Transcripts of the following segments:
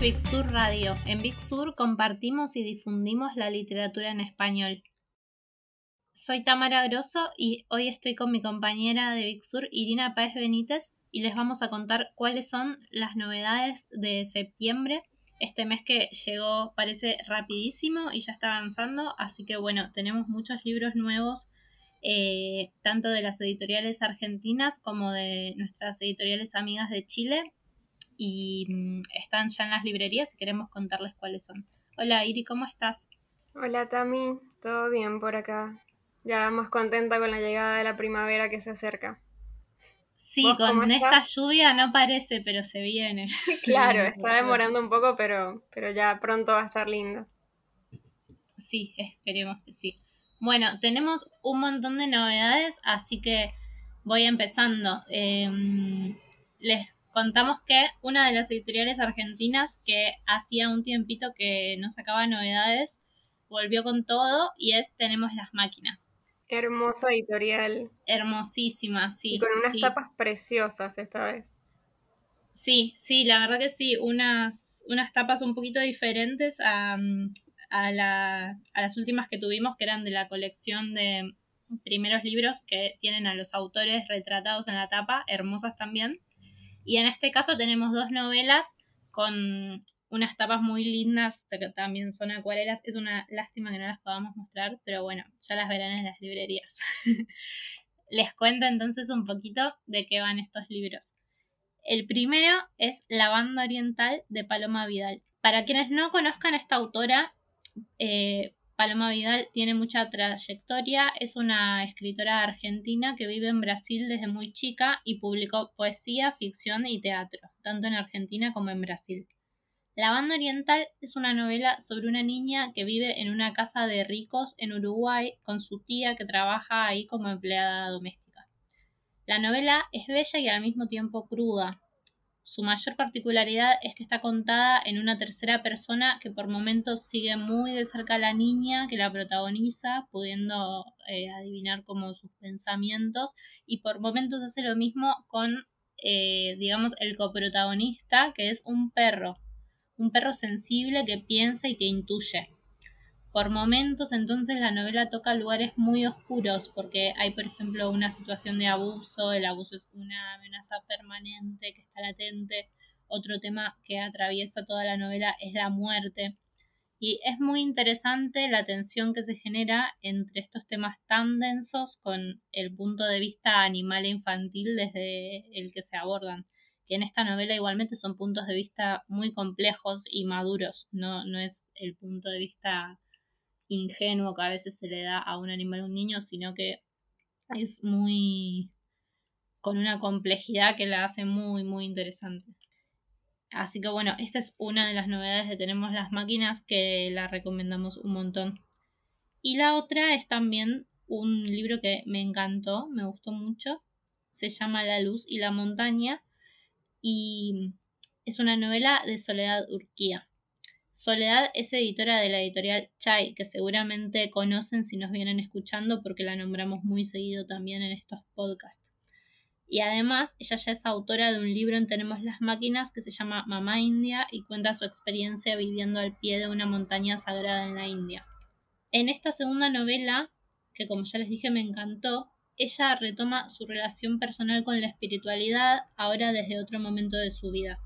Big Sur Radio. En Big Sur compartimos y difundimos la literatura en español. Soy Tamara Grosso y hoy estoy con mi compañera de Big Sur, Irina Páez Benítez, y les vamos a contar cuáles son las novedades de septiembre. Este mes que llegó parece rapidísimo y ya está avanzando, así que bueno, tenemos muchos libros nuevos, eh, tanto de las editoriales argentinas como de nuestras editoriales amigas de Chile, y mm, están ya en las librerías y queremos contarles cuáles son. Hola Iri, ¿cómo estás? Hola Tami, todo bien por acá. Ya más contenta con la llegada de la primavera que se acerca. Sí, con esta lluvia no parece, pero se viene. claro, está demorando un poco, pero, pero ya pronto va a estar lindo. Sí, esperemos que sí. Bueno, tenemos un montón de novedades, así que voy empezando. Em, les contamos que una de las editoriales argentinas que hacía un tiempito que no sacaba novedades volvió con todo y es Tenemos las máquinas. Hermosa editorial. Hermosísima, sí. Y con unas tapas preciosas esta vez. Sí, sí, la verdad que sí, unas, unas tapas un poquito diferentes a, a, la, a las últimas que tuvimos, que eran de la colección de primeros libros que tienen a los autores retratados en la tapa, hermosas también. Y en este caso tenemos dos novelas con unas tapas muy lindas, que también son acuarelas. Es una lástima que no las podamos mostrar, pero bueno, ya las verán en las librerías. Les cuento entonces un poquito de qué van estos libros. El primero es La banda oriental de Paloma Vidal. Para quienes no conozcan a esta autora, eh, Paloma Vidal tiene mucha trayectoria, es una escritora argentina que vive en Brasil desde muy chica y publicó poesía, ficción y teatro, tanto en Argentina como en Brasil. La banda oriental es una novela sobre una niña que vive en una casa de ricos en Uruguay con su tía que trabaja ahí como empleada doméstica. La novela es bella y al mismo tiempo cruda, su mayor particularidad es que está contada en una tercera persona que por momentos sigue muy de cerca a la niña que la protagoniza, pudiendo eh, adivinar como sus pensamientos, y por momentos hace lo mismo con, eh, digamos, el coprotagonista, que es un perro, un perro sensible que piensa y que intuye. Por momentos entonces la novela toca lugares muy oscuros porque hay por ejemplo una situación de abuso, el abuso es una amenaza permanente que está latente, otro tema que atraviesa toda la novela es la muerte y es muy interesante la tensión que se genera entre estos temas tan densos con el punto de vista animal e infantil desde el que se abordan que en esta novela igualmente son puntos de vista muy complejos y maduros, no, no es el punto de vista ingenuo que a veces se le da a un animal o un niño, sino que es muy con una complejidad que la hace muy, muy interesante. Así que bueno, esta es una de las novedades de Tenemos las máquinas que la recomendamos un montón. Y la otra es también un libro que me encantó, me gustó mucho. Se llama La luz y la montaña y es una novela de Soledad Urquía. Soledad es editora de la editorial Chai, que seguramente conocen si nos vienen escuchando porque la nombramos muy seguido también en estos podcasts. Y además, ella ya es autora de un libro en Tenemos las Máquinas que se llama Mamá India y cuenta su experiencia viviendo al pie de una montaña sagrada en la India. En esta segunda novela, que como ya les dije me encantó, ella retoma su relación personal con la espiritualidad ahora desde otro momento de su vida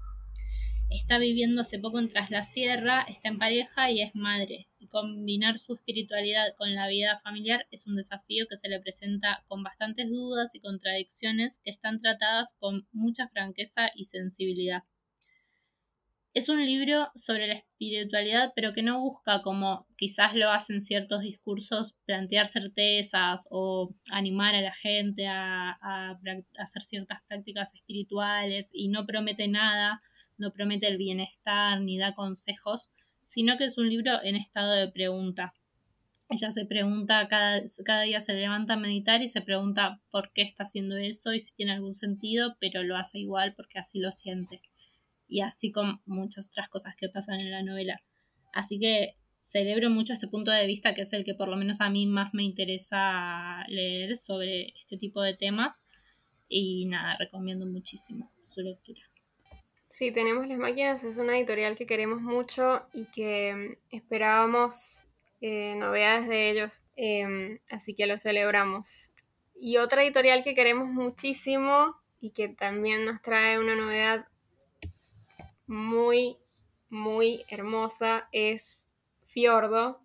está viviendo hace poco en Tras la Sierra, está en pareja y es madre. Y combinar su espiritualidad con la vida familiar es un desafío que se le presenta con bastantes dudas y contradicciones que están tratadas con mucha franqueza y sensibilidad. Es un libro sobre la espiritualidad, pero que no busca, como quizás lo hacen ciertos discursos, plantear certezas o animar a la gente a, a hacer ciertas prácticas espirituales y no promete nada, no promete el bienestar ni da consejos, sino que es un libro en estado de pregunta. Ella se pregunta, cada, cada día se levanta a meditar y se pregunta por qué está haciendo eso y si tiene algún sentido, pero lo hace igual porque así lo siente. Y así con muchas otras cosas que pasan en la novela. Así que celebro mucho este punto de vista que es el que por lo menos a mí más me interesa leer sobre este tipo de temas. Y nada, recomiendo muchísimo su lectura. Sí, tenemos las máquinas, es una editorial que queremos mucho y que mm, esperábamos eh, novedades de ellos, em, así que lo celebramos. Y otra editorial que queremos muchísimo y que también nos trae una novedad muy, muy hermosa es Fiordo,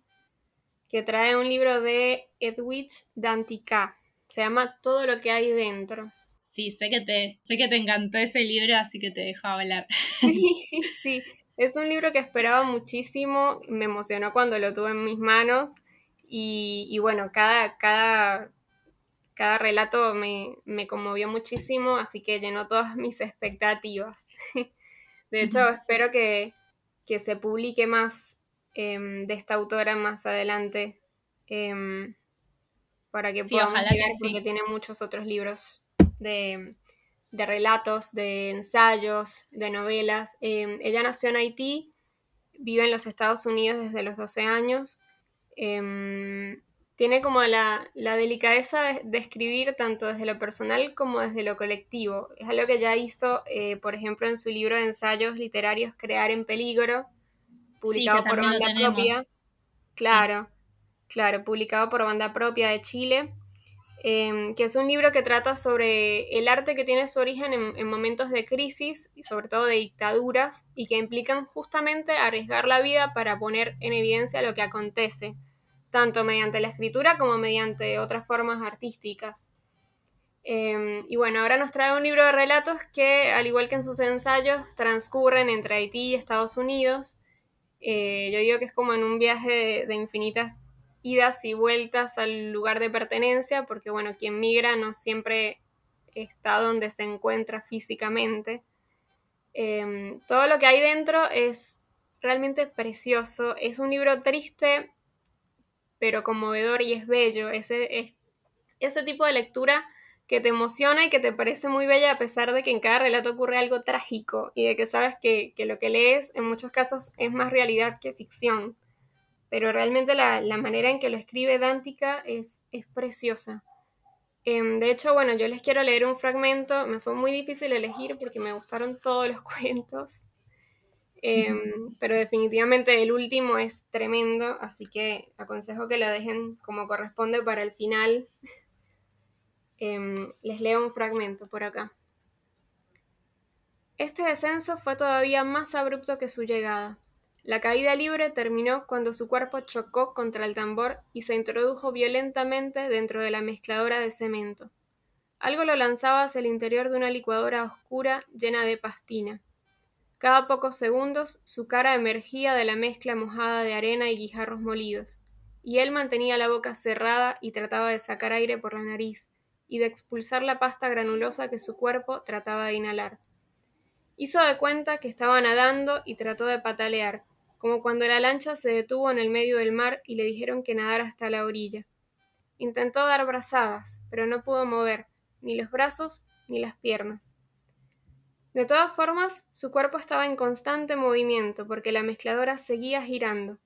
que trae un libro de Edwidge Dantica. Se llama Todo lo que hay dentro. Sí, sé que te, sé que te encantó ese libro, así que te dejo hablar. Sí, es un libro que esperaba muchísimo, me emocionó cuando lo tuve en mis manos y, bueno, cada, cada, cada relato me, conmovió muchísimo, así que llenó todas mis expectativas. De hecho, espero que, se publique más em, de esta autora más adelante em, para que podamos llegar, porque tiene muchos otros libros de, relatos, de ensayos, de novelas. Em, ella nació en Haití, vive en los Estados Unidos desde los 12 años. Em, tiene como la, delicadeza de, escribir tanto desde lo personal como desde lo colectivo. Es algo que ya hizo, eh, por ejemplo, en su libro de ensayos literarios Crear en Peligro, publicado por banda propia. Claro, claro, publicado por banda propia de Chile. Em, que es un libro que trata sobre el arte que tiene su origen en, momentos de crisis y sobre todo de dictaduras y que implican justamente arriesgar la vida para poner en evidencia lo que acontece, tanto mediante la escritura como mediante otras formas artísticas. Em, y bueno, ahora nos trae un libro de relatos que, al igual que en sus ensayos, transcurren entre Haití y Estados Unidos. Eh, yo digo que es como en un viaje de infinitas idas y vueltas al lugar de pertenencia, porque bueno, quien migra no siempre está donde se encuentra físicamente. Em, todo lo que hay dentro es realmente precioso. Es un libro triste, pero conmovedor y es bello. Ese, ese tipo de lectura que te emociona y que te parece muy bella a pesar de que en cada relato ocurre algo trágico y de que sabes que, que lo que lees en muchos casos es más realidad que ficción pero realmente la, manera en que lo escribe Dántica es, es preciosa. Em, de hecho, bueno, yo les quiero leer un fragmento, me fue muy difícil elegir porque me gustaron todos los cuentos, em, pero definitivamente el último es tremendo, así que aconsejo que lo dejen como corresponde para el final. Em, les leo un fragmento por acá. Este descenso fue todavía más abrupto que su llegada. La caída libre terminó cuando su cuerpo chocó contra el tambor y se introdujo violentamente dentro de la mezcladora de cemento. Algo lo lanzaba hacia el interior de una licuadora oscura llena de pastina. Cada pocos segundos su cara emergía de la mezcla mojada de arena y guijarros molidos, y él mantenía la boca cerrada y trataba de sacar aire por la nariz y de expulsar la pasta granulosa que su cuerpo trataba de inhalar. Hizo de cuenta que estaba nadando y trató de patalear, como cuando la lancha se detuvo en el medio del mar y le dijeron que nadara hasta la orilla. Intentó dar brazadas, pero no pudo mover ni los brazos ni las piernas. De todas formas, su cuerpo estaba en constante movimiento porque la mezcladora seguía girando.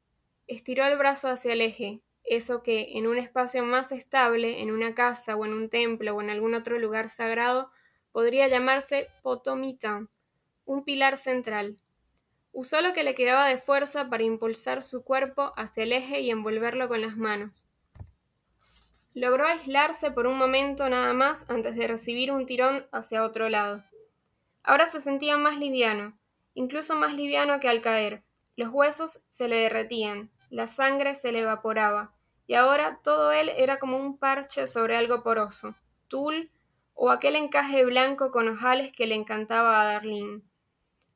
Estiró el brazo hacia el eje, eso que en un espacio más estable, en una casa o en un templo o en algún otro lugar sagrado, podría llamarse potomita, un pilar central. Usó lo que le quedaba de fuerza para impulsar su cuerpo hacia el eje y envolverlo con las manos. Logró aislarse por un momento nada más antes de recibir un tirón hacia otro lado. Ahora se sentía más liviano, incluso más liviano que al caer. Los huesos se le derretían, la sangre se le evaporaba, y ahora todo él era como un parche sobre algo poroso, tul o aquel encaje blanco con ojales que le encantaba a Darlene.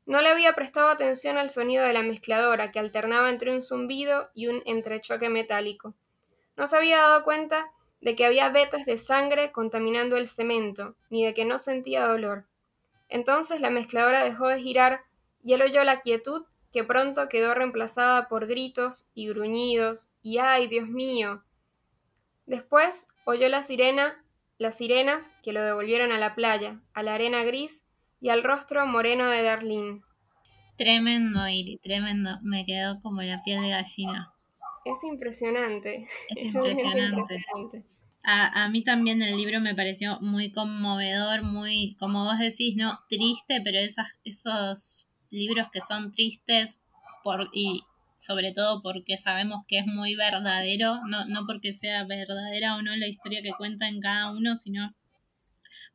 No le había prestado atención al sonido de la mezcladora, que alternaba entre un zumbido y un entrechoque metálico. No se había dado cuenta de que había vetas de sangre contaminando el cemento, ni de que no sentía dolor. Entonces la mezcladora dejó de girar y él oyó la quietud que pronto quedó reemplazada por gritos y gruñidos y ¡ay, Dios mío! Después oyó la sirena, las sirenas que lo devolvieron a la playa, a la arena gris y al rostro moreno de Darlene. Tremendo, Iri, tremendo. Me quedó como la piel de gallina. Es impresionante. Es impresionante. A, mí también el libro me pareció muy conmovedor, muy, como vos decís, no triste, pero esas, esos libros que son tristes por, y sobre todo porque sabemos que es muy verdadero, no, no porque sea verdadera o no la historia que cuenta en cada uno, sino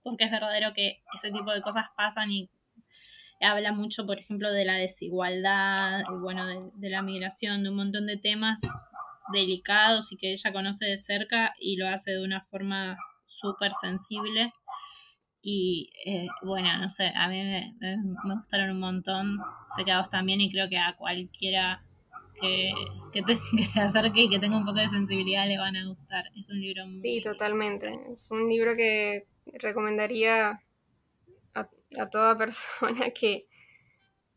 porque es verdadero que ese tipo de cosas pasan y habla mucho, por ejemplo, de la desigualdad, bueno, de, la migración, de un montón de temas delicados y que ella conoce de cerca y lo hace de una forma súper sensible. Y eh, bueno, no sé, a mí me, gustaron un montón. Sé que también y creo que a cualquiera que, que, se acerque y que tenga un poco de sensibilidad le van a gustar. Es un libro muy... Sí, totalmente. Es un libro que recomendaría a, a toda persona que,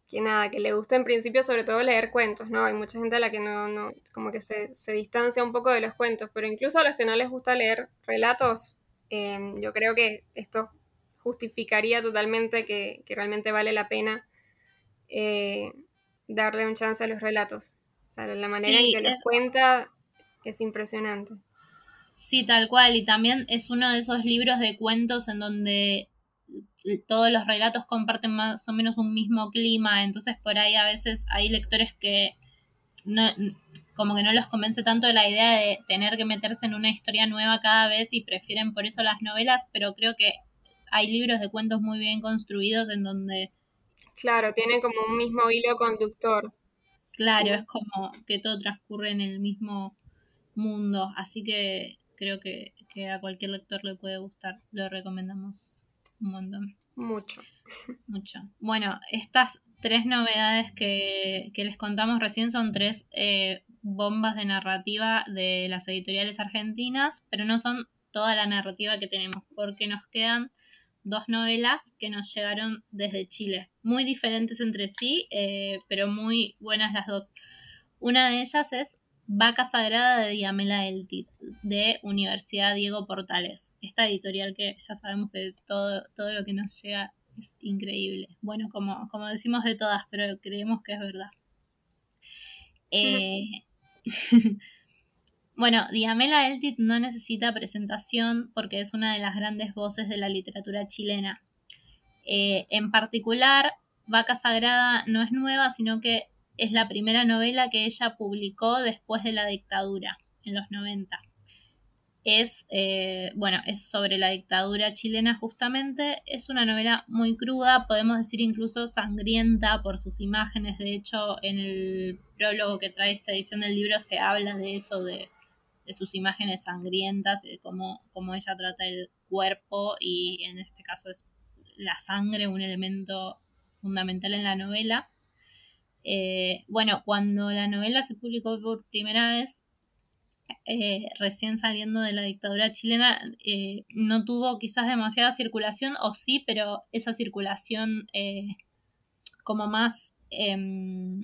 que nada, que le gusta en principio sobre todo leer cuentos, ¿no? Hay mucha gente a la que no, no como que se, se distancia un poco de los cuentos, pero incluso a los que no les gusta leer relatos, em, yo creo que esto justificaría totalmente que, que realmente vale la pena eh, darle un chance a los relatos. O sea, la manera en que los cuenta es impresionante. Sí, tal cual. Y también es uno de esos libros de cuentos en donde todos los relatos comparten más o menos un mismo clima, entonces por ahí a veces hay lectores que no, como que no los convence tanto la idea de tener que meterse en una historia nueva cada vez y prefieren por eso las novelas, pero creo que hay libros de cuentos muy bien construidos en donde... Claro, tienen como un mismo hilo conductor. Claro, es como que todo transcurre en el mismo mundo, así que creo que, que a cualquier lector le puede gustar, lo recomendamos un montón. Mucho. Mucho. Bueno, estas tres novedades que, les contamos recién son tres eh, bombas de narrativa de las editoriales argentinas, pero no son toda la narrativa que tenemos, porque nos quedan dos novelas que nos llegaron desde Chile, muy diferentes entre sí, eh, pero muy buenas las dos. Una de ellas es Vaca Sagrada de Diamela Eltit, de Universidad Diego Portales. Esta editorial que ya sabemos que todo, todo lo que nos llega es increíble. Bueno, como, como decimos de todas, pero creemos que es verdad. Eh, bueno, Diamela Eltit no necesita presentación porque es una de las grandes voces de la literatura chilena. Eh, en particular, Vaca Sagrada no es nueva, sino que es la primera novela que ella publicó después de la dictadura, en los 90. Es, eh, bueno, es sobre la dictadura chilena justamente. Es una novela muy cruda, podemos decir incluso sangrienta por sus imágenes. De hecho, en el prólogo que trae esta edición del libro se habla de eso, de, sus imágenes sangrientas, de cómo, cómo ella trata el cuerpo y en este caso es la sangre un elemento fundamental en la novela. Eh, bueno, cuando la novela se publicó por primera vez, eh, recién saliendo de la dictadura chilena, eh, no tuvo quizás demasiada circulación, o sí, pero esa circulación como más em,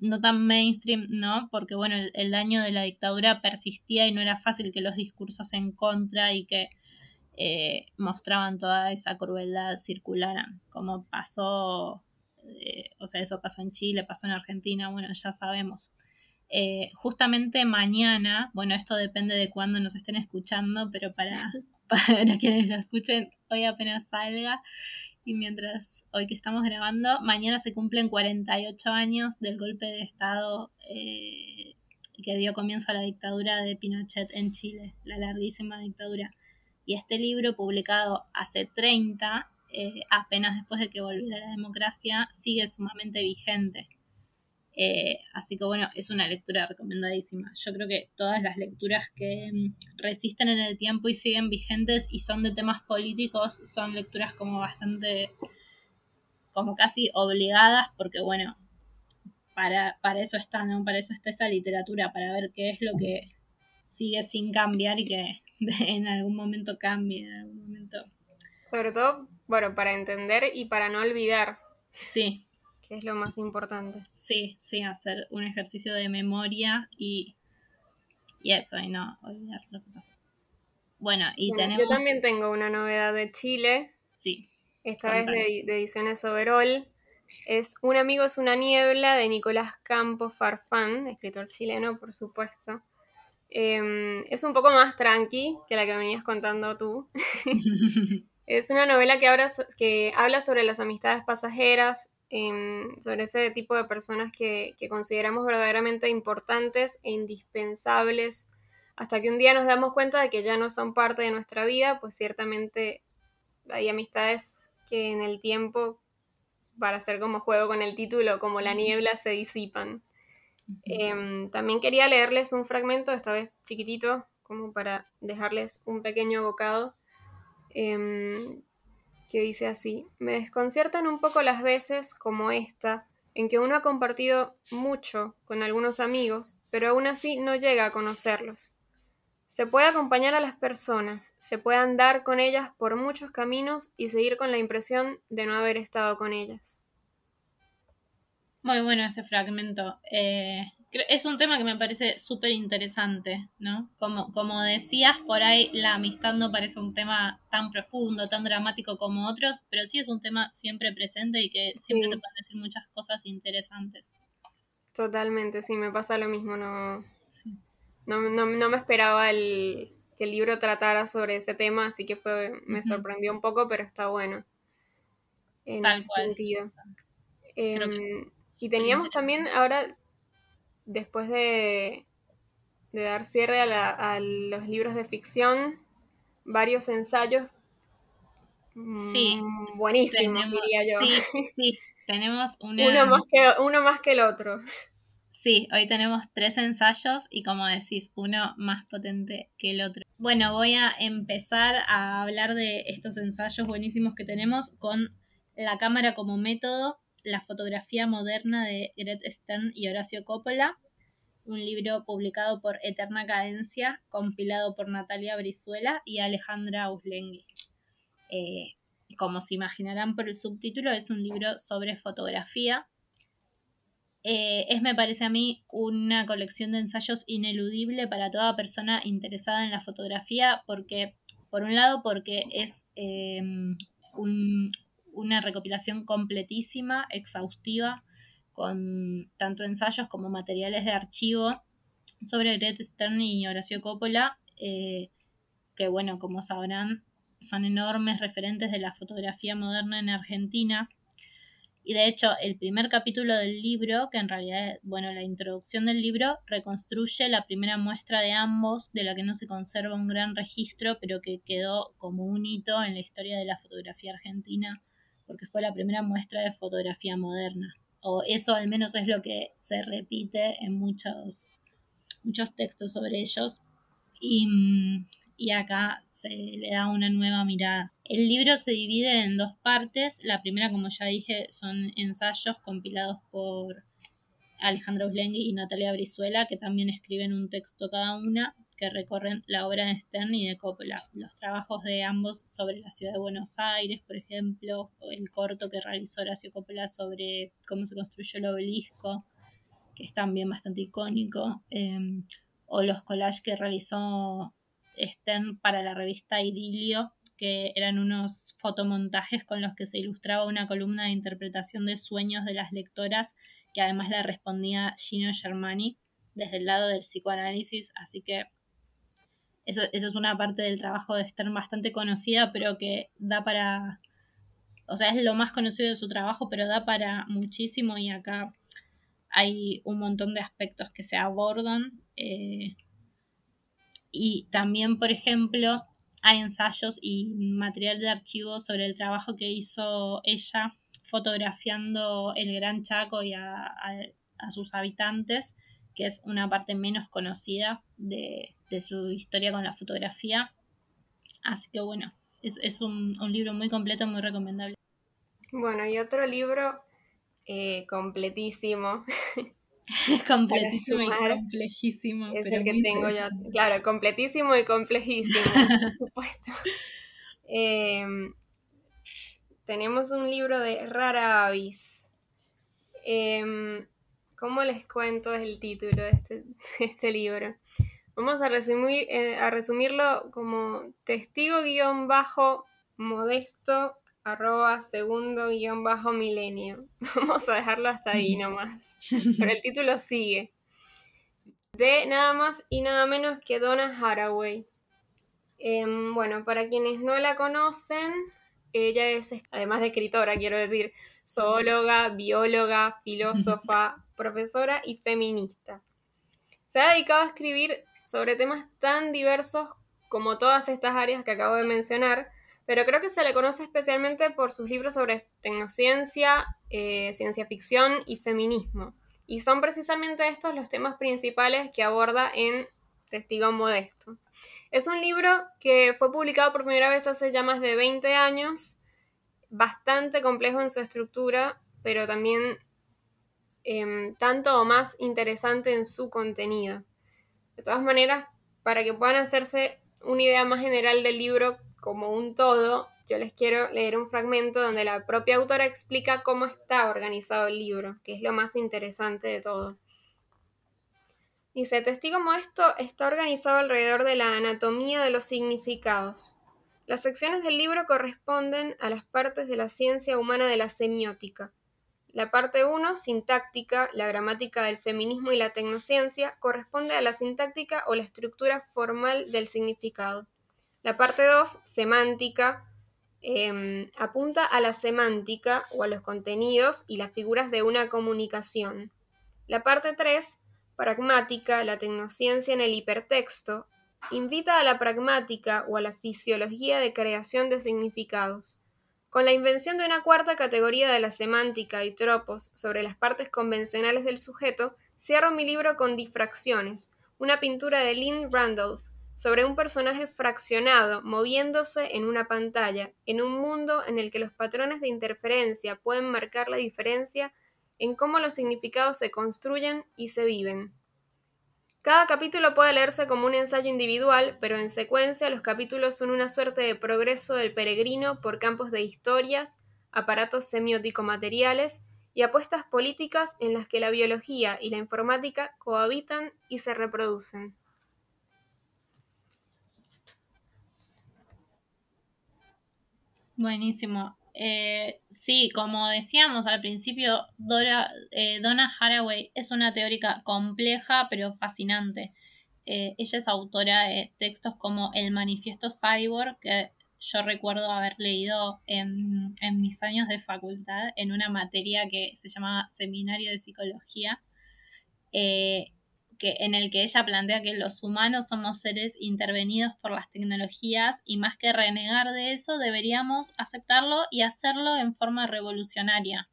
no tan mainstream, ¿no? Porque bueno, el, el, daño de la dictadura persistía y no era fácil que los discursos en contra y que mostraban toda esa crueldad circularan, como pasó eh, o sea, eso pasó en Chile, pasó en Argentina, bueno, ya sabemos. Eh, justamente mañana, bueno, esto depende de cuándo nos estén escuchando, pero para, para quienes lo escuchen, hoy apenas salga. Y mientras hoy que estamos grabando, mañana se cumplen 48 años del golpe de Estado eh, que dio comienzo a la dictadura de Pinochet en Chile, la larguísima dictadura. Y este libro, publicado hace 30, eh, apenas después de que volviera la democracia, sigue sumamente vigente. Eh, así que bueno, es una lectura recomendadísima. Yo creo que todas las lecturas que mm, resisten en el tiempo y siguen vigentes y son de temas políticos son lecturas como bastante, como casi obligadas, porque bueno, para, para eso está, ¿no? Para eso está esa literatura, para ver qué es lo que sigue sin cambiar y que en algún momento cambie, en algún momento. Sobre todo bueno, para entender y para no olvidar. Sí. Que es lo más importante. Sí, sí, hacer un ejercicio de memoria y, y eso, y no olvidar lo que pasó. Bueno, y tenemos... Yo también tengo una novedad de Chile. Sí. Esta vez de, de, Ediciones Overall. Es Un amigo es una niebla de Nicolás Campos Farfán, escritor chileno, por supuesto. Em, es un poco más tranqui que la que venías contando tú. es una novela que habla, que habla sobre las amistades pasajeras, em, sobre ese tipo de personas que, que consideramos verdaderamente importantes e indispensables. Hasta que un día nos damos cuenta de que ya no son parte de nuestra vida, pues ciertamente hay amistades que en el tiempo, para hacer como juego con el título, como la niebla, se disipan. Em, también quería leerles un fragmento, esta vez chiquitito, como para dejarles un pequeño bocado, em, que dice así, me desconciertan un poco las veces como esta, en que uno ha compartido mucho con algunos amigos, pero aún así no llega a conocerlos. Se puede acompañar a las personas, se puede andar con ellas por muchos caminos y seguir con la impresión de no haber estado con ellas. Muy bueno ese fragmento. Eh, es un tema que me parece súper interesante, ¿no? Como, como decías, por ahí la amistad no parece un tema tan profundo, tan dramático como otros, pero sí es un tema siempre presente y que siempre se pueden decir muchas cosas interesantes. Totalmente, sí, me pasa lo mismo, no, no, no, me esperaba el, que el libro tratara sobre ese tema, así que fue, me sorprendió un poco, pero está bueno. En Tal ese sentido. Em, y teníamos también ahora, después de, de dar cierre a, los libros de ficción, varios ensayos sí, mm, buenísimos, diría yo. Sí, sí, tenemos una... uno, más que, uno más que el otro. Sí, hoy tenemos tres ensayos y como decís, uno más potente que el otro. Bueno, voy a empezar a hablar de estos ensayos buenísimos que tenemos con la cámara como método, la fotografía moderna de Gret Stern y Horacio Coppola, un libro publicado por Eterna Cadencia, compilado por Natalia Brizuela y Alejandra Uslengui. Eh, como se imaginarán por el subtítulo, es un libro sobre fotografía eh, es, me parece a mí, una colección de ensayos ineludible para toda persona interesada en la fotografía, porque, por un lado, porque es em, una recopilación completísima, exhaustiva, con tanto ensayos como materiales de archivo sobre Greta Stern y Horacio Coppola, eh, que, bueno, como sabrán, son enormes referentes de la fotografía moderna en Argentina. Y de hecho, el primer capítulo del libro, que en realidad, bueno, la introducción del libro, reconstruye la primera muestra de ambos, de la que no se conserva un gran registro, pero que quedó como un hito en la historia de la fotografía argentina, porque fue la primera muestra de fotografía moderna. O eso al menos es lo que se repite en muchos, muchos textos sobre ellos. Y, mm, y acá se le da una nueva mirada. El libro se divide en dos partes. La primera, como ya dije, son ensayos compilados por Alejandro Uslengui y Natalia Brizuela, que también escriben un texto cada una que recorren la obra de Stern y de Coppola. Los trabajos de ambos sobre la ciudad de Buenos Aires, por ejemplo, el corto que realizó Horacio Coppola sobre cómo se construyó el obelisco, que es también bastante icónico, em, o los collages que realizó Stern para la revista Idilio, que eran unos fotomontajes con los que se ilustraba una columna de interpretación de sueños de las lectoras, que además le respondía Gino Germani desde el lado del psicoanálisis, así que eso, eso es una parte del trabajo de Stern bastante conocida, pero que da para, o sea, es lo más conocido de su trabajo, pero da para muchísimo y acá hay un montón de aspectos que se abordan. Eh, y también, por ejemplo, hay ensayos y material de archivo sobre el trabajo que hizo ella fotografiando el Gran Chaco y a, sus habitantes, que es una parte menos conocida de, su historia con la fotografía. Así que bueno, es, un, libro muy completo, muy recomendable. Bueno, y otro libro eh, completísimo completísimo y complejísimo. Es el que tengo yo. Claro, completísimo y complejísimo, por supuesto. Em, tenemos un libro de Rara Avis. Em, ¿Cómo les cuento el título de este, este libro? Vamos a, resumir, eh, a resumirlo como testigo guion bajo modesto arroba segundo guion bajo milenio. Vamos a dejarlo hasta ahí nomás. Pero el título sigue. de nada más y nada menos que Donna Haraway. Em, bueno, para quienes no la conocen, ella es, además de escritora, quiero decir, zoóloga, bióloga, filósofa, profesora y feminista. Se ha dedicado a escribir sobre temas tan diversos como todas estas áreas que acabo de mencionar, pero creo que se le conoce especialmente por sus libros sobre tecnociencia, eh, ciencia ficción y feminismo. Y son precisamente estos los temas principales que aborda en Testigo Modesto. Es un libro que fue publicado por primera vez hace ya más de 20 años, bastante complejo en su estructura, pero también em, tanto o más interesante en su contenido. De todas maneras, para que puedan hacerse una idea más general del libro como un todo, yo les quiero leer un fragmento donde la propia autora explica cómo está organizado el libro, que es lo más interesante de todo. Dice, Testigo Modesto está organizado alrededor de la anatomía de los significados. Las secciones del libro corresponden a las partes de la ciencia humana de la semiótica. La parte 1, sintáctica, la gramática del feminismo y la tecnociencia, corresponde a la sintáctica o la estructura formal del significado. La parte 2, semántica, em, apunta a la semántica o a los contenidos y las figuras de una comunicación. La parte 3, pragmática, la tecnociencia en el hipertexto, invita a la pragmática o a la fisiología de creación de significados. Con la invención de una cuarta categoría de la semántica y tropos sobre las partes convencionales del sujeto, cierro mi libro con Difracciones, una pintura de Lynn Randolph, sobre un personaje fraccionado moviéndose en una pantalla, en un mundo en el que los patrones de interferencia pueden marcar la diferencia en cómo los significados se construyen y se viven. Cada capítulo puede leerse como un ensayo individual, pero en secuencia los capítulos son una suerte de progreso del peregrino por campos de historias, aparatos semiótico-materiales y apuestas políticas en las que la biología y la informática cohabitan y se reproducen. Buenísimo. Eh, sí, como decíamos al principio, Dora, eh, Donna Haraway es una teórica compleja pero fascinante. Eh, ella es autora de textos como El Manifiesto Cyborg, que yo recuerdo haber leído en, en mis años de facultad en una materia que se llamaba Seminario de Psicología que, en el que ella plantea que los humanos somos seres intervenidos por las tecnologías y más que renegar de eso deberíamos aceptarlo y hacerlo en forma revolucionaria.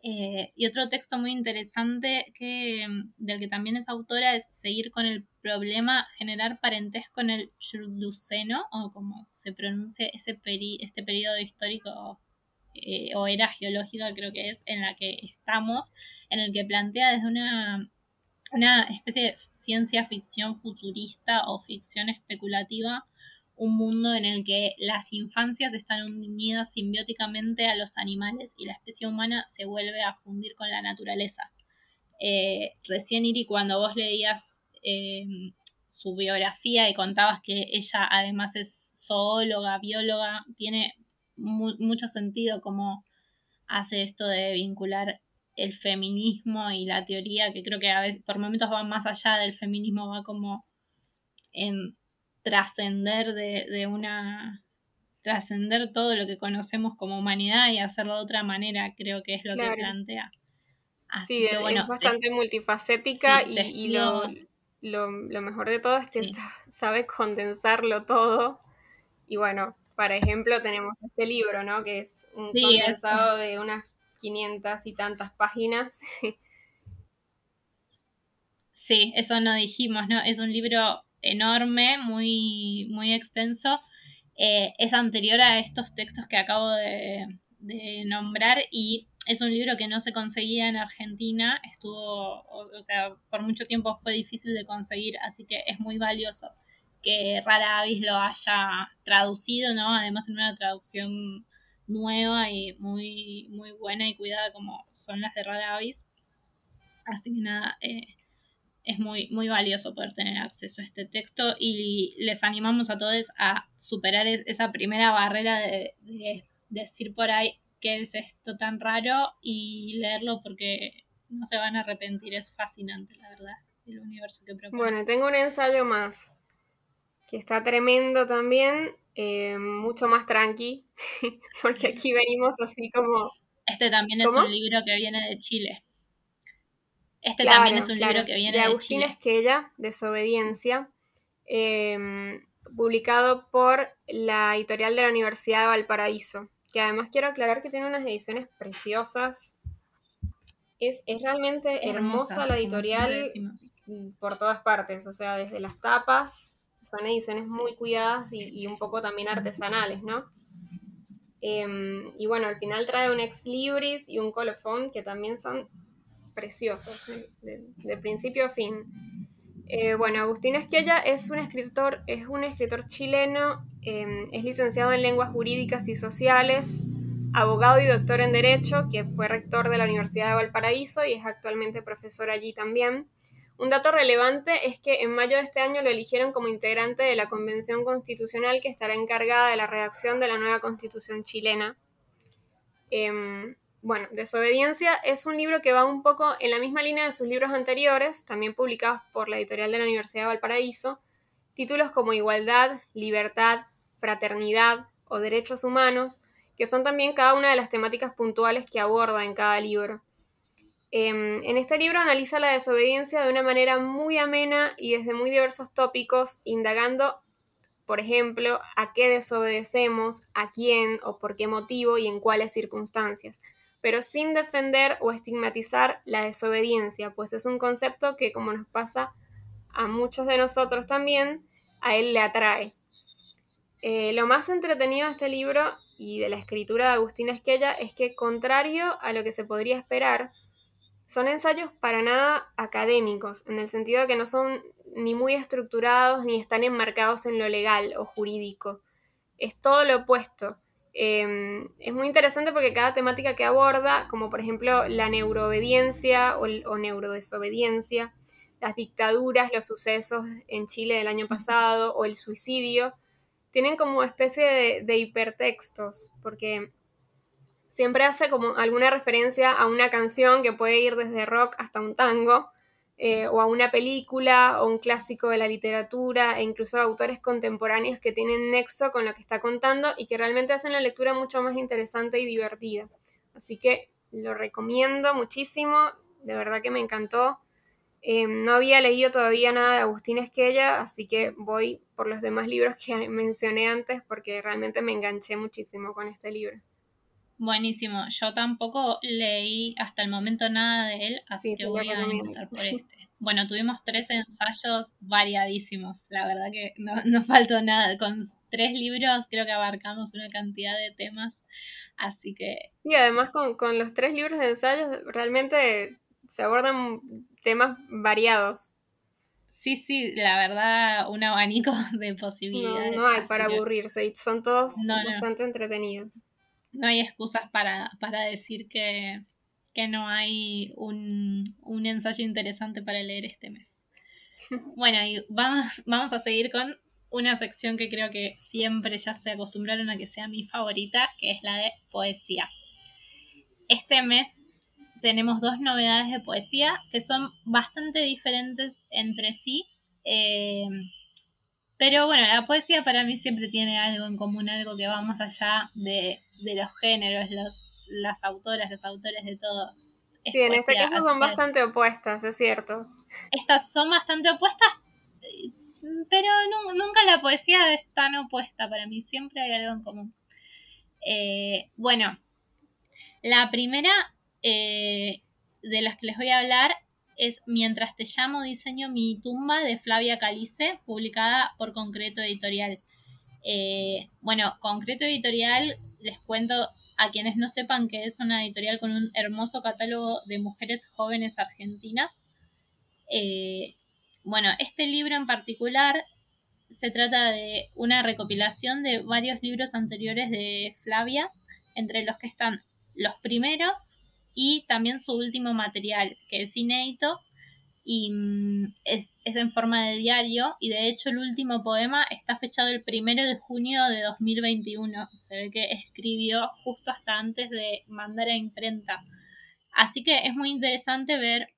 Eh, y otro texto muy interesante que, del que también es autora es Seguir con el problema, generar parentesco con el Churduceno, o como se pronuncia ese este periodo histórico eh, o era geológica creo que es en la que estamos, en el que plantea desde una una especie de ciencia ficción futurista o ficción especulativa, un mundo en el que las infancias están unidas simbióticamente a los animales y la especie humana se vuelve a fundir con la naturaleza. Eh, recién Iri, cuando vos leías eh, su biografía y contabas que ella además es zoóloga, bióloga, tiene mucho sentido cómo hace esto de vincular el feminismo y la teoría, que creo que a veces por momentos va más allá del feminismo, va como en trascender de, una trascender todo lo que conocemos como humanidad y hacerlo de otra manera, creo que es lo que plantea. Así sí, que, bueno, es bastante multifacética y, lo, lo, mejor de todo es que sabe condensarlo todo. Y bueno, por ejemplo, tenemos este libro, ¿no? Que es un condensado de unas 500 y tantas páginas. Sí, eso no dijimos, ¿no? Es un libro enorme, muy, muy extenso. Eh, es anterior a estos textos que acabo de, nombrar y es un libro que no se conseguía en Argentina. Estuvo, o, sea, por mucho tiempo fue difícil de conseguir, así que es muy valioso que Rara Avis lo haya traducido, ¿no? Además en una traducción nueva y muy, muy buena y cuidada como son las de Rara Avis. Así que nada, eh, es muy, muy valioso poder tener acceso a este texto y les animamos a todos a superar esa primera barrera de, decir por ahí qué es esto tan raro y leerlo porque no se van a arrepentir, es fascinante, la verdad. el universo que propone. Bueno, tengo un ensayo más, que está tremendo también, eh, mucho más tranqui, porque aquí venimos así como... Este también es un libro que viene de Chile. Este también es un libro que viene de, de Agustín Esquella, Desobediencia, em, publicado por la editorial de la Universidad de Valparaíso, que además quiero aclarar que tiene unas ediciones preciosas. Es, realmente hermosa la editorial por todas partes, o sea, desde las tapas, son ediciones muy cuidadas y, un poco también artesanales, ¿no? Em, y bueno, al final trae un ex libris y un colofón que también son preciosos, de, principio a fin. Eh, bueno, Agustín Esquella es un escritor, es un escritor chileno, em, es licenciado en lenguas jurídicas y sociales, abogado y doctor en Derecho, que fue rector de la Universidad de Valparaíso y es actualmente profesor allí también. Un dato relevante es que en mayo de este año lo eligieron como integrante de la Convención Constitucional que estará encargada de la redacción de la nueva Constitución chilena. Em, bueno, Desobediencia es un libro que va un poco en la misma línea de sus libros anteriores, también publicados por la editorial de la Universidad de Valparaíso, títulos como Igualdad, Libertad, Fraternidad o Derechos Humanos, que son también cada una de las temáticas puntuales que aborda en cada libro. Em, en este libro analiza la desobediencia de una manera muy amena y desde muy diversos tópicos, indagando, por ejemplo, a qué desobedecemos, a quién o por qué motivo y en cuáles circunstancias pero sin defender o estigmatizar la desobediencia, pues es un concepto que, como nos pasa a muchos de nosotros también, a él le atrae. Eh, lo más entretenido de este libro y de la escritura de Agustín Esquella es que, contrario a lo que se podría esperar, son ensayos para nada académicos, en el sentido de que no son ni muy estructurados ni están enmarcados en lo legal o jurídico. Es todo lo opuesto Em, es muy interesante porque cada temática que aborda, como por ejemplo la neuroobediencia o, neurodesobediencia, las dictaduras, los sucesos en Chile del año pasado o el suicidio, tienen como especie de, de hipertextos, porque siempre hace como alguna referencia a una canción que puede ir desde rock hasta un tango, eh, o a una película o un clásico de la literatura e incluso a autores contemporáneos que tienen nexo con lo que está contando y que realmente hacen la lectura mucho más interesante y divertida. Así que lo recomiendo muchísimo, de verdad que me encantó. Eh, no había leído todavía nada de Agustín Esquella, así que voy por los demás libros que mencioné antes porque realmente me enganché muchísimo con este libro. Buenísimo. Yo tampoco leí hasta el momento nada de él, así que voy a empezar por este. Bueno, tuvimos tres ensayos variadísimos. La verdad que no, no faltó nada. Con tres libros creo que abarcamos una cantidad de temas. Así que. Y además con, con los tres libros de ensayos realmente se abordan temas variados. Sí, sí, la verdad, un abanico de posibilidades. No, no hay para aburrirse, son todos bastante entretenidos no hay excusas para, decir que, no hay un, ensayo interesante para leer este mes. Bueno, y vamos, vamos a seguir con una sección que creo que siempre ya se acostumbraron a que sea mi favorita, que es la de poesía. Este mes tenemos dos novedades de poesía que son bastante diferentes entre sí. Eh, pero bueno, la poesía para mí siempre tiene algo en común, algo que va más allá de, los géneros, los, las autoras, los autores de todo. sí, en este caso son bastante opuestas, es cierto. Estas son bastante opuestas, pero nunca la poesía es tan opuesta para mí, siempre hay algo en común. Eh, bueno, la primera eh, de las que les voy a hablar es Mientras te llamo diseño mi tumba de Flavia Calice, publicada por Concreto Editorial. Eh, bueno, Concreto Editorial, les cuento a quienes no sepan que es una editorial con un hermoso catálogo de mujeres jóvenes argentinas. Eh, bueno, este libro en particular se trata de una recopilación de varios libros anteriores de Flavia, entre los que están los primeros, y también su último material, que es inédito y mm, es, en forma de diario y de hecho el último poema está fechado el primero de junio de 2021. Se ve que escribió justo hasta antes de mandar a imprenta. Así que es muy interesante ver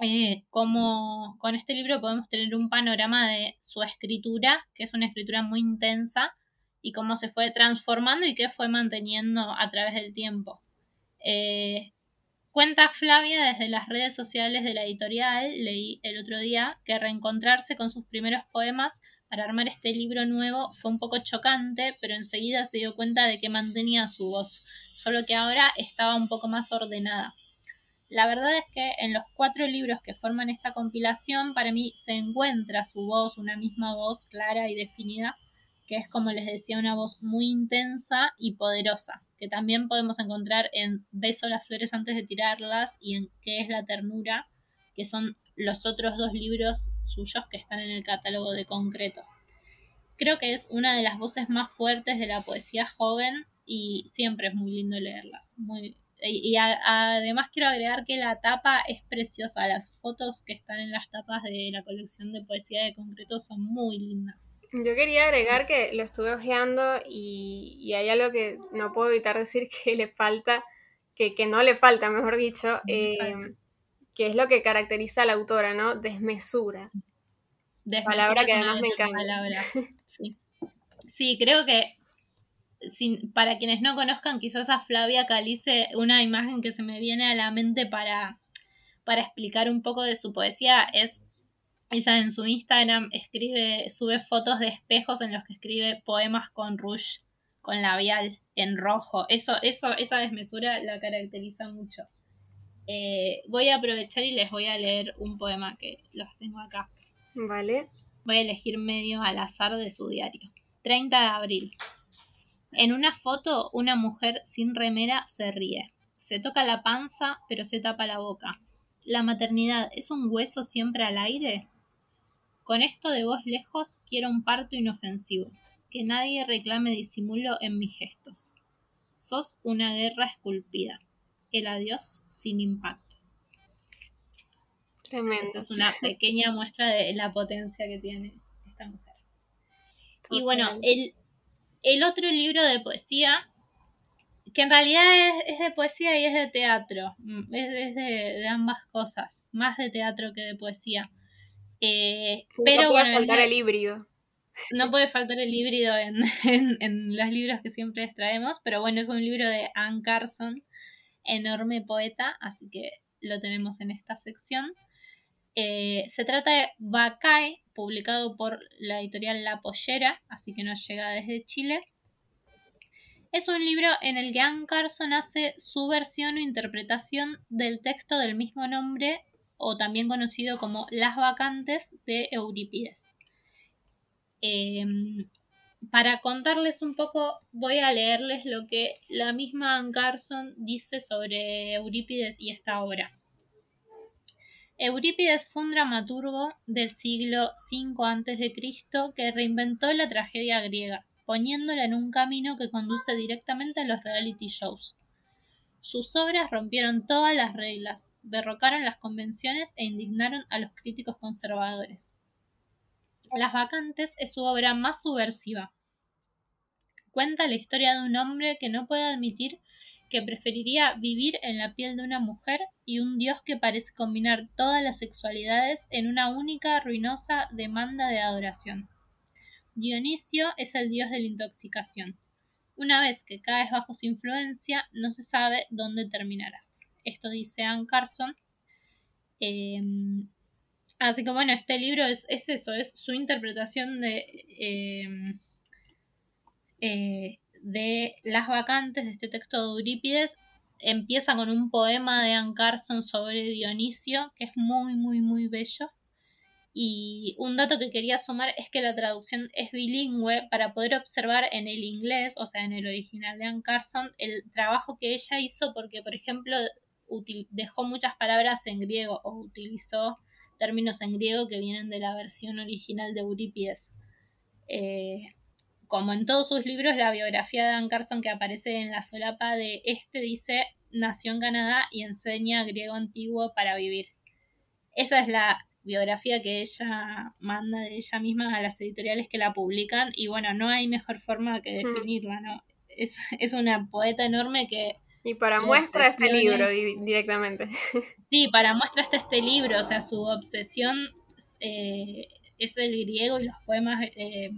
eh, cómo, con este libro podemos tener un panorama de su escritura, que es una escritura muy intensa, y cómo se fue transformando y qué fue manteniendo a través del tiempo. Eh, cuenta Flavia desde las redes sociales de la editorial, leí el otro día, que reencontrarse con sus primeros poemas para armar este libro nuevo fue un poco chocante, pero enseguida se dio cuenta de que mantenía su voz, solo que ahora estaba un poco más ordenada. La verdad es que en los cuatro libros que forman esta compilación, para mí se encuentra su voz, una misma voz clara y definida, que es como les decía, una voz muy intensa y poderosa, que también podemos encontrar en Beso las flores antes de tirarlas y en ¿Qué es la ternura? que son los otros dos libros suyos que están en el catálogo de concreto. Creo que es una de las voces más fuertes de la poesía joven y siempre es muy lindo leerlas. Muy, y, además quiero agregar que la tapa es preciosa. Las fotos que están en las tapas de la colección de poesía de concreto son muy lindas. Yo quería agregar que lo estuve ojeando y, hay algo que no puedo evitar decir que le falta, que, que no le falta, mejor dicho, que es lo que caracteriza a la autora, ¿no? Desmesura. palabra que además me encanta. Sí. creo que para quienes no conozcan, quizás a Flavia Calice, una imagen que se me viene a la mente para, para explicar un poco de su poesía es ella en su Instagram escribe, sube fotos de espejos en los que escribe poemas con rouge, con labial, en rojo. Eso, eso, esa desmesura la caracteriza mucho. Eh, voy a aprovechar y les voy a leer un poema que los tengo acá. Vale. Voy a elegir medio al azar de su diario. 30 de abril. En una foto, una mujer sin remera se ríe. Se toca la panza, pero se tapa la boca. ¿La maternidad es un hueso siempre al aire? Con esto de voz lejos quiero un parto inofensivo. Que nadie reclame disimulo en mis gestos. Sos una guerra esculpida el adiós sin impacto. Tremendo. es una pequeña muestra de la potencia que tiene esta mujer. Y bueno, el, el, otro libro de poesía, que en realidad es, de poesía y es de teatro, mm, es, de, ambas cosas, más de teatro que de poesía. Eh, pero puede faltar el híbrido. No puede faltar el híbrido en, en, en, los libros que siempre traemos, pero bueno, es un libro de Anne Carson, enorme poeta, así que lo tenemos en esta sección. Eh, se trata de Bacay, publicado por la editorial La Pollera, así que nos llega desde Chile. Es un libro en el que Anne Carson hace su versión o interpretación del texto del mismo nombre, o también conocido como Las Vacantes de Eurípides. Em, para contarles un poco, voy a leerles lo que la misma Anne Carson dice sobre Eurípides y esta obra. Eurípides fue un dramaturgo del siglo V a.C. que reinventó la tragedia griega, poniéndola en un camino que conduce directamente a los reality shows. Sus obras rompieron todas las reglas, derrocaron las convenciones e indignaron a los críticos conservadores. Las vacantes es su obra más subversiva. Cuenta la historia de un hombre que no puede admitir que preferiría vivir en la piel de una mujer y un dios que parece combinar todas las sexualidades en una única ruinosa demanda de adoración. Dionisio es el dios de la intoxicación. Una vez que caes bajo su influencia, no se sabe dónde terminarás. Esto dice Anne Carson. Em, Así que bueno, este libro es, eso, es su interpretación de, em, eh, de las vacantes de este texto de Eurípides. Empieza con un poema de Anne Carson sobre Dionisio, que es muy, muy, muy bello. Y un dato que quería sumar es que la traducción es bilingüe para poder observar en el inglés, o sea, en el original de Anne Carson, el trabajo que ella hizo porque, por ejemplo, dejó muchas palabras en griego o utilizó términos en griego que vienen de la versión original de Eurípides. Eh, como en todos sus libros, la biografía de Dan Carson que aparece en la solapa de este dice nació en Canadá y enseña griego antiguo para vivir. Esa es la biografía que ella manda de ella misma a las editoriales que la publican y bueno, no hay mejor forma que hmm. definirla, ¿no? Es, es una poeta enorme que y para muestra este libro directamente. Sí, para muestra está este libro, o sea, su obsesión eh, es el griego y los poemas, eh,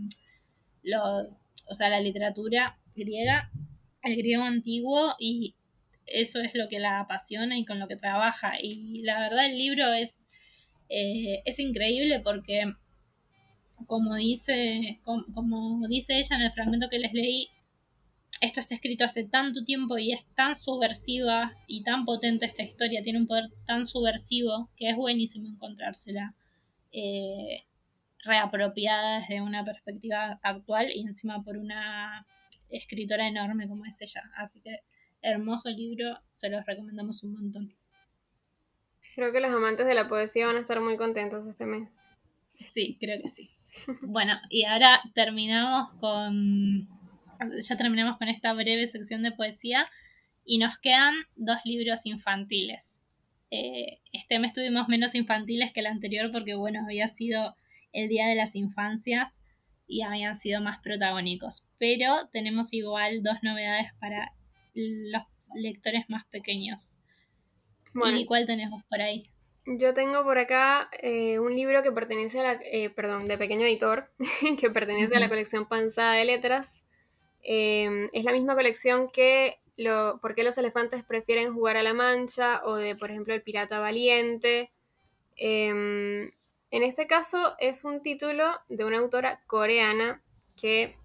o sea, la literatura griega, el griego antiguo y eso es lo que la apasiona y con lo que trabaja. Y la verdad el libro es, eh, es increíble porque, como dice, como, dice ella en el fragmento que les leí, esto está escrito hace tanto tiempo y es tan subversiva y tan potente esta historia, tiene un poder tan subversivo que es buenísimo encontrársela eh, reapropiada desde una perspectiva actual y encima por una escritora enorme como es ella. Así que hermoso libro, se los recomendamos un montón. Creo que los amantes de la poesía van a estar muy contentos este mes. Sí, creo que sí. Bueno, y ahora terminamos con. Ya terminamos con esta breve sección de poesía y nos quedan dos libros infantiles. Eh, este mes tuvimos menos infantiles que el anterior porque, bueno, había sido el Día de las Infancias y habían sido más protagónicos. Pero tenemos igual dos novedades para los lectores más pequeños. ¿Y cuál tenemos por ahí? Yo tengo por acá eh, un libro que pertenece a la, eh, perdón, de pequeño editor, que pertenece a la colección Panzada de Letras. Em, es la misma colección que lo, ¿Por qué los elefantes prefieren jugar a la mancha? o de, por ejemplo, El pirata valiente. Em, en este caso es un título de una autora coreana que,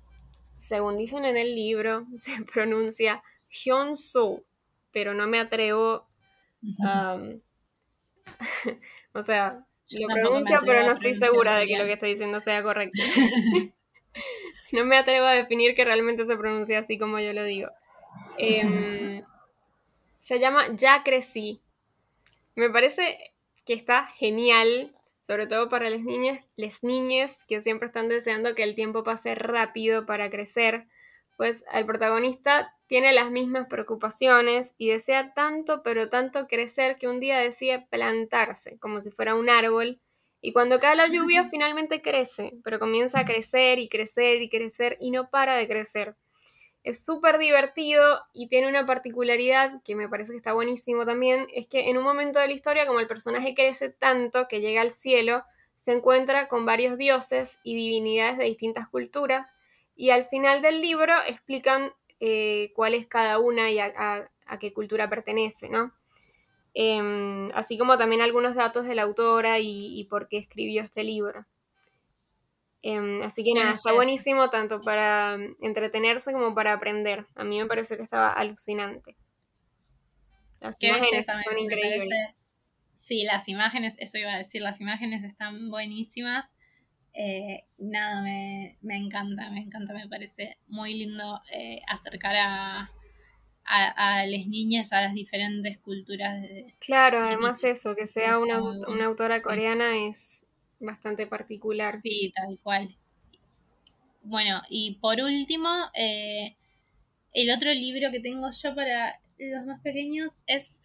según dicen en el libro, se pronuncia Hyun-soo, pero no me atrevo o sea, lo pronuncio, pero no estoy segura de que lo que estoy diciendo sea correcto. no me atrevo a definir que realmente se pronuncia así como yo lo digo. Em, se llama Ya crecí. Me parece que está genial, sobre todo para las niñas, las niñas que siempre están deseando que el tiempo pase rápido para crecer pues el protagonista tiene las mismas preocupaciones y desea tanto, pero tanto crecer que un día decide plantarse, como si fuera un árbol, y cuando cae la lluvia finalmente crece, pero comienza a crecer y crecer y crecer y no para de crecer. Es súper divertido y tiene una particularidad que me parece que está buenísimo también, es que en un momento de la historia, como el personaje crece tanto que llega al cielo, se encuentra con varios dioses y divinidades de distintas culturas, y al final del libro explican eh, cuál es cada una y a, qué cultura pertenece, ¿no? Em, así como también algunos datos de la autora y, por qué escribió este libro. Em, así que nada, está buenísimo tanto para entretenerse como para aprender. A mí me parece que estaba alucinante. Las imágenes son increíbles. Sí, las imágenes, eso iba a decir, las imágenes están buenísimas. Eh, nada, me, encanta, me encanta, me parece muy lindo eh, acercar a, a, las niñas a las diferentes culturas. De, claro, además eso, que sea una, autora coreana es bastante particular. Sí, tal cual. Bueno, y por último, eh, el otro libro que tengo yo para los más pequeños es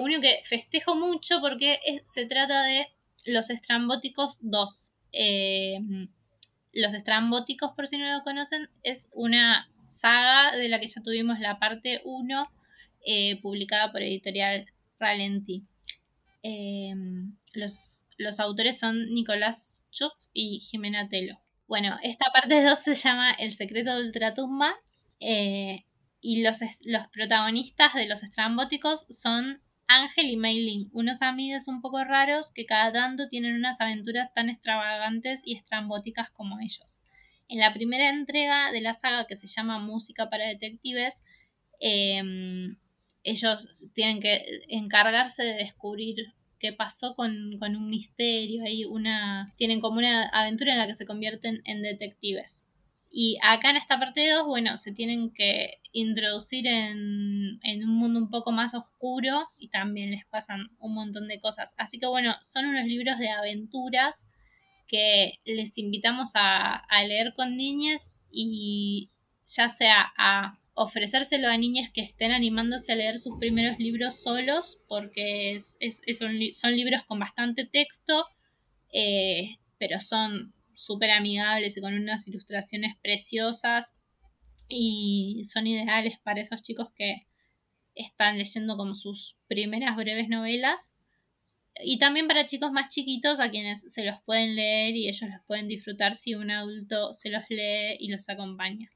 uno que festejo mucho porque se trata de Los Estrambóticos 2. Eh, los estrambóticos, por si no lo conocen, es una saga de la que ya tuvimos la parte 1, eh, publicada por editorial Ralenti. Eh, los, autores son Nicolás Chuk y Jimena Telo. Bueno, esta parte 2 se llama El secreto de Ultratumba. y los, los protagonistas de los estrambóticos son Ángel y Mei unos amigos un poco raros que cada tanto tienen unas aventuras tan extravagantes y estrambóticas como ellos. En la primera entrega de la saga que se llama Música para Detectives, em, ellos tienen que encargarse de descubrir qué pasó con, un misterio, hay una, tienen como una aventura en la que se convierten en detectives. Y acá en esta parte 2, bueno, se tienen que introducir en, un mundo un poco más oscuro y también les pasan un montón de cosas. Así que bueno, son unos libros de aventuras que les invitamos a, leer con niñas y ya sea a ofrecérselo a niñas que estén animándose a leer sus primeros libros solos, porque son, libros con bastante texto, eh, pero son súper amigables y con unas ilustraciones preciosas y son ideales para esos chicos que están leyendo como sus primeras breves novelas y también para chicos más chiquitos a quienes se los pueden leer y ellos los pueden disfrutar si un adulto se los lee y los acompaña.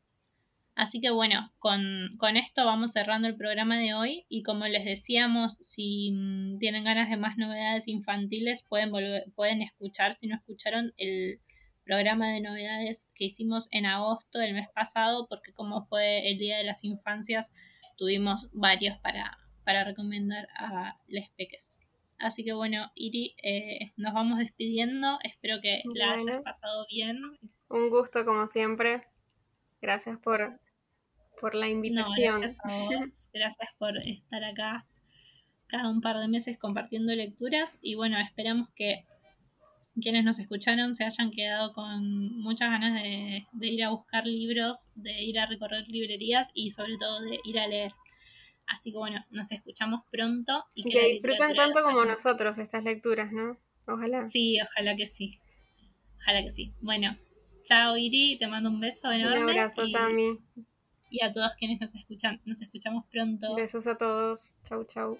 Así que bueno, con, con esto vamos cerrando el programa de hoy y como les decíamos, si mm, tienen ganas de más novedades infantiles pueden, pueden escuchar, si no escucharon, el programa de novedades que hicimos en agosto del mes pasado, porque como fue el Día de las Infancias, tuvimos varios para, para recomendar a les peques. Así que bueno, Iri, eh, nos vamos despidiendo. Espero que la hayas pasado bien. Un gusto como siempre. Gracias por, por la invitación. gracias, gracias por estar acá cada un par de meses compartiendo lecturas. Y bueno, esperamos que quienes nos escucharon se hayan quedado con muchas ganas de, de ir a buscar libros, de ir a recorrer librerías y sobre todo de ir a leer. Así que bueno, nos escuchamos pronto. Y que, disfruten tanto como nosotros estas lecturas, ¿no? Ojalá. Sí, ojalá que sí. Ojalá que sí. Bueno, chao Iri, te mando un beso enorme. Un abrazo, y, Tami. Y a todos quienes nos escuchan, nos escuchamos pronto. Besos a todos. Chau, chau.